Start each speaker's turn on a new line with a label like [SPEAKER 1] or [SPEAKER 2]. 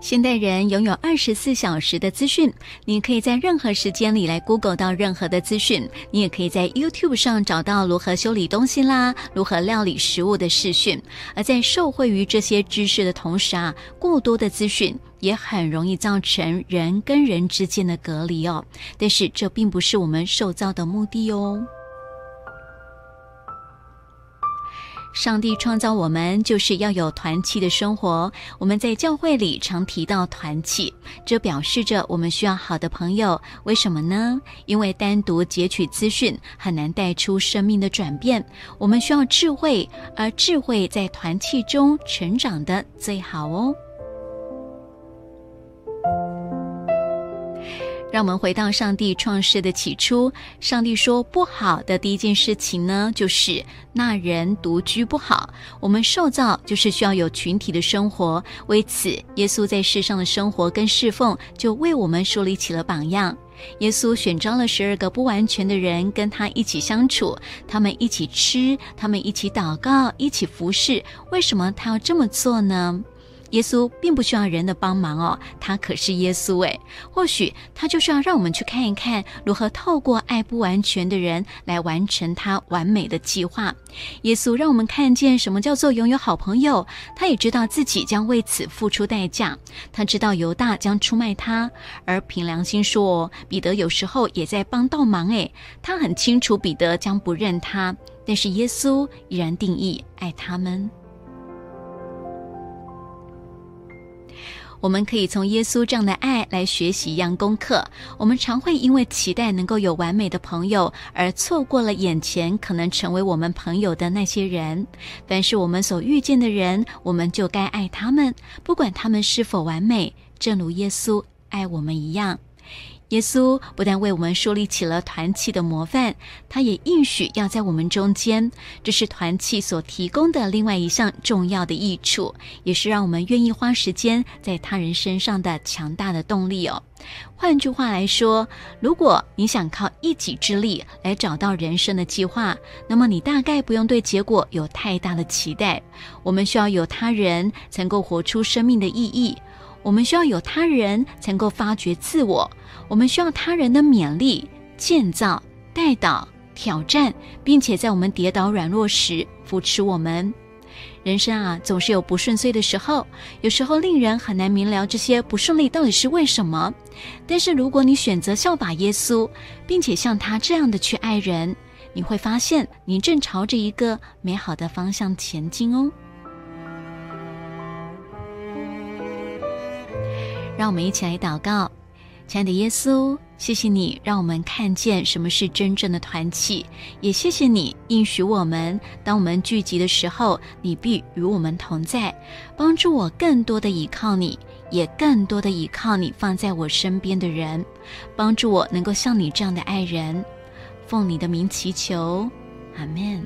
[SPEAKER 1] 现代人拥有二十四小时的资讯，你可以在任何时间里来 Google 到任何的资讯，你也可以在 YouTube 上找到如何修理东西啦，如何料理食物的视讯。而在受惠于这些知识的同时啊，过多的资讯也很容易造成人跟人之间的隔离哦。但是这并不是我们受造的目的哦。上帝创造我们就是要有团契的生活。我们在教会里常提到团契，这表示着我们需要好的朋友。为什么呢？因为单独截取资讯很难带出生命的转变。我们需要智慧，而智慧在团契中成长的最好哦。让我们回到上帝创世的起初。上帝说不好的第一件事情呢，就是那人独居不好。我们受造就是需要有群体的生活，为此，耶稣在世上的生活跟侍奉就为我们树立起了榜样。耶稣选召了十二个不完全的人跟他一起相处，他们一起吃，他们一起祷告，一起服侍。为什么他要这么做呢？耶稣并不需要人的帮忙哦，他可是耶稣诶。或许他就是要让我们去看一看，如何透过爱不完全的人来完成他完美的计划。耶稣让我们看见什么叫做拥有好朋友，他也知道自己将为此付出代价。他知道犹大将出卖他，而凭良心说，哦彼得有时候也在帮倒忙诶。他很清楚彼得将不认他，但是耶稣依然定义爱他们。我们可以从耶稣这样的爱来学习一样功课。我们常会因为期待能够有完美的朋友，而错过了眼前可能成为我们朋友的那些人。凡是我们所遇见的人，我们就该爱他们，不管他们是否完美，正如耶稣爱我们一样。耶稣不但为我们树立起了团契的模范，他也应许要在我们中间。这是团契所提供的另外一项重要的益处，也是让我们愿意花时间在他人身上的强大的动力哦。换句话来说，如果你想靠一己之力来找到人生的计划，那么你大概不用对结果有太大的期待。我们需要有他人，才能够活出生命的意义。我们需要有他人，才能够发掘自我；我们需要他人的勉励、建造、带导、挑战，并且在我们跌倒软弱时扶持我们。人生啊，总是有不顺遂的时候，有时候令人很难明了这些不顺利到底是为什么。但是如果你选择效法耶稣，并且像他这样的去爱人，你会发现你正朝着一个美好的方向前进哦。让我们一起来祷告，亲爱的耶稣，谢谢你让我们看见什么是真正的团契，也谢谢你应许我们，当我们聚集的时候，你必与我们同在，帮助我更多的依靠你，也更多的依靠你放在我身边的人，帮助我能够像你这样的爱人，奉你的名祈求，阿门。